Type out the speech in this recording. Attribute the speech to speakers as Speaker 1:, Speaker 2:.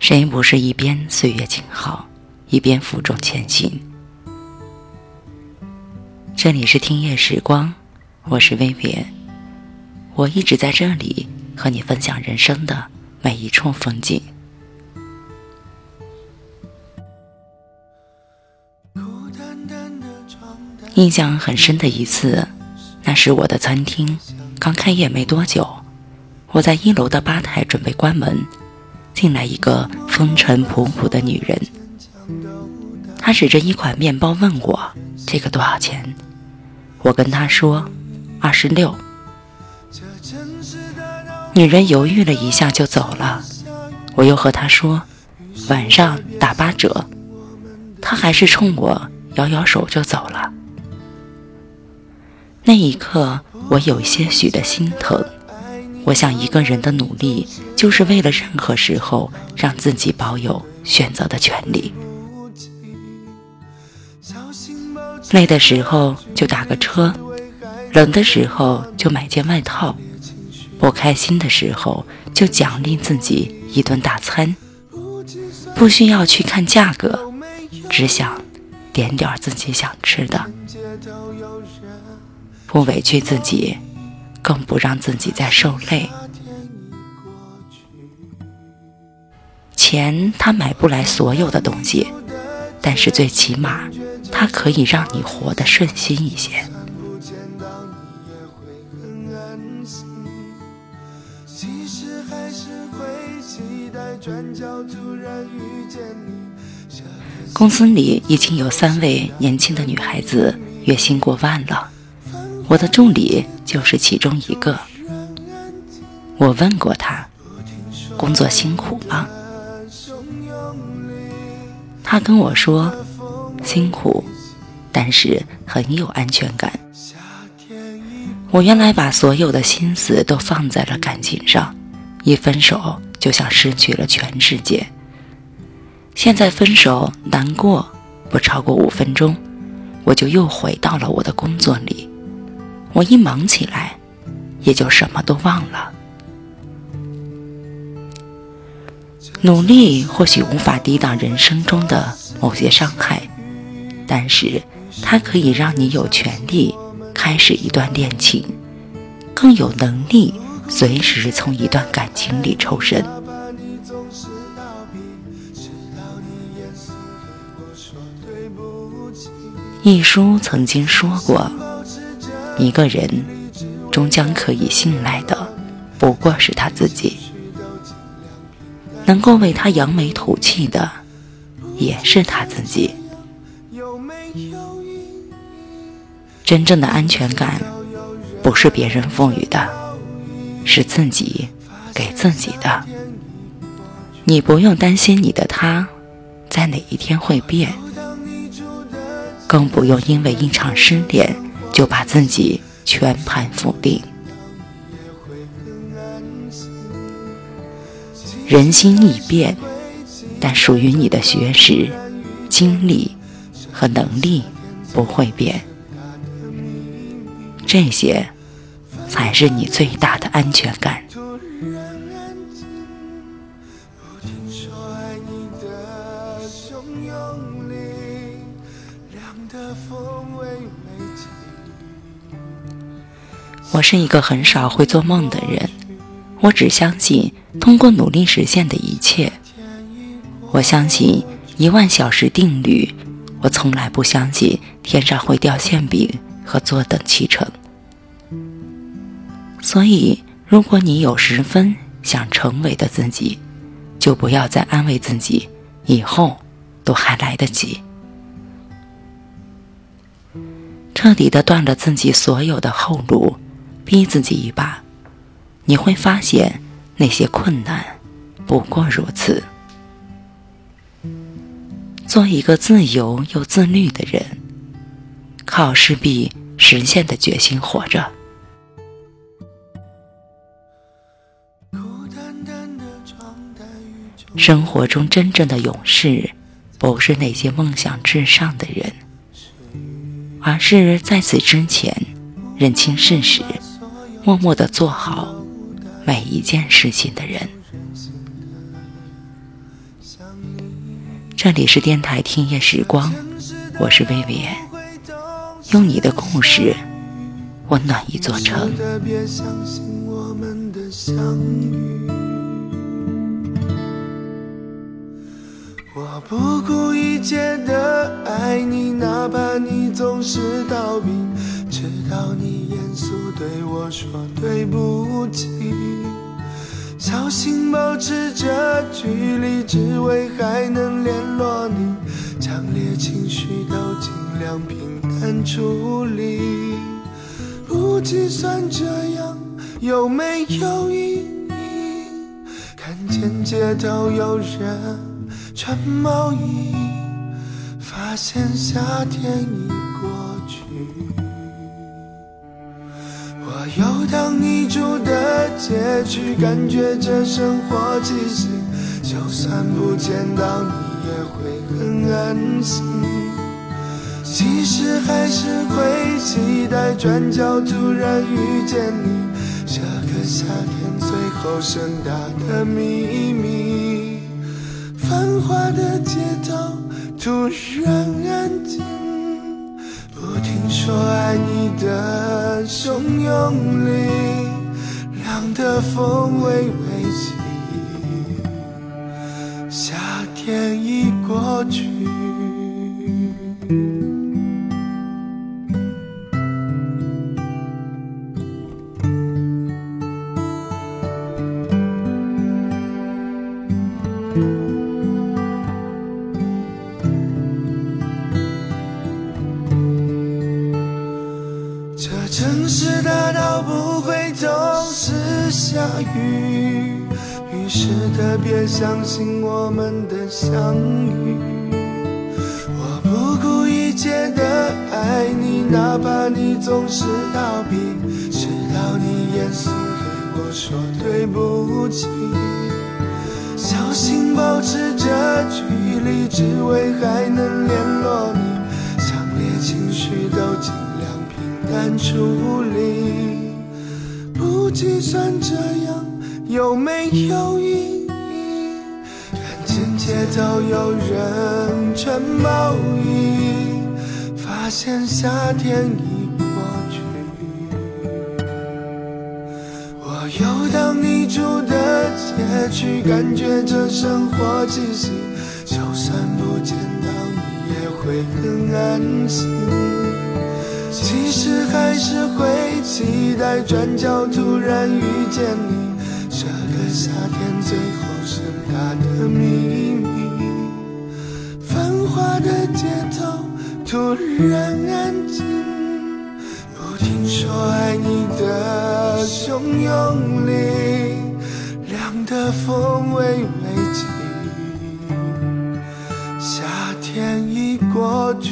Speaker 1: 谁不是一边岁月静好，一边负重前行？这里是听夜时光，我是微别，我一直在这里和你分享人生的每一处风景。印象很深的一次，那是我的餐厅刚开业没多久，我在一楼的吧台准备关门。进来一个风尘仆仆的女人，她指着一款面包问我：“这个多少钱？”我跟她说：“二十六。”女人犹豫了一下就走了。我又和她说：“晚上打八折。”她还是冲我摇摇手就走了。那一刻，我有些许的心疼。我想，一个人的努力，就是为了任何时候让自己保有选择的权利。累的时候就打个车，冷的时候就买件外套，不开心的时候就奖励自己一顿大餐。不需要去看价格，只想点点自己想吃的，不委屈自己。更不让自己再受累。钱它买不来所有的东西，但是最起码它可以让你活得顺心一些。公司里已经有三位年轻的女孩子月薪过万了。我的助理就是其中一个。我问过他，工作辛苦吗？他跟我说，辛苦，但是很有安全感。我原来把所有的心思都放在了感情上，一分手就像失去了全世界。现在分手难过不超过五分钟，我就又回到了我的工作里。我一忙起来，也就什么都忘了。努力或许无法抵挡人生中的某些伤害，但是它可以让你有权利开始一段恋情，更有能力随时从一段感情里抽身。一书曾经说过。一个人终将可以信赖的，不过是他自己；能够为他扬眉吐气的，也是他自己。真正的安全感，不是别人赋予的，是自己给自己的。你不用担心你的他，在哪一天会变，更不用因为一场失恋。就把自己全盘否定。人心易变，但属于你的学识、经历和能力不会变。这些才是你最大的安全感。我是一个很少会做梦的人，我只相信通过努力实现的一切。我相信一万小时定律，我从来不相信天上会掉馅饼和坐等其成。所以，如果你有十分想成为的自己，就不要再安慰自己，以后都还来得及。彻底的断了自己所有的后路。逼自己一把，你会发现那些困难不过如此。做一个自由又自律的人，靠势必实现的决心活着。生活中真正的勇士，不是那些梦想至上的人，而是在此之前认清事实。默默的做好每一件事情的人，这里是电台听夜时光，我是薇薇安，用你的故事温暖一座城相信。
Speaker 2: 我们的相遇不顾一切的爱你，哪怕你总是逃避，直到你严肃对我说对不起。小心保持着距离，只为还能联络你。强烈情绪都尽量平淡处理。不计算这样有没有意义？看见街头有人穿毛衣，发现夏天已过去。我游荡你住的街区，感觉这生活气息。就算不见到你，也会很安心。其实还是会期待转角突然遇见你，这个夏天最后盛大的秘密。繁华的街道突然安静。不停说爱你的汹涌里，凉的风微微起，夏天已过去。下雨，于是特别相信我们的相遇。我不顾一切的爱你，哪怕你总是逃避，直到你严肃对我说对不起。小心保持着距离，只为还能联络你，强烈情绪都尽量。平淡处理，不计算这样有没有意义？看见街头有人穿毛衣，发现夏天已过去。我游荡你住的街区，感觉这生活气息。就算不见到你，也会很安心。还是会期待转角突然遇见你，这个夏天最后盛大的秘密。繁华的街头突然安静，不听说爱你的汹涌里，凉的风微微起，夏。天已过去。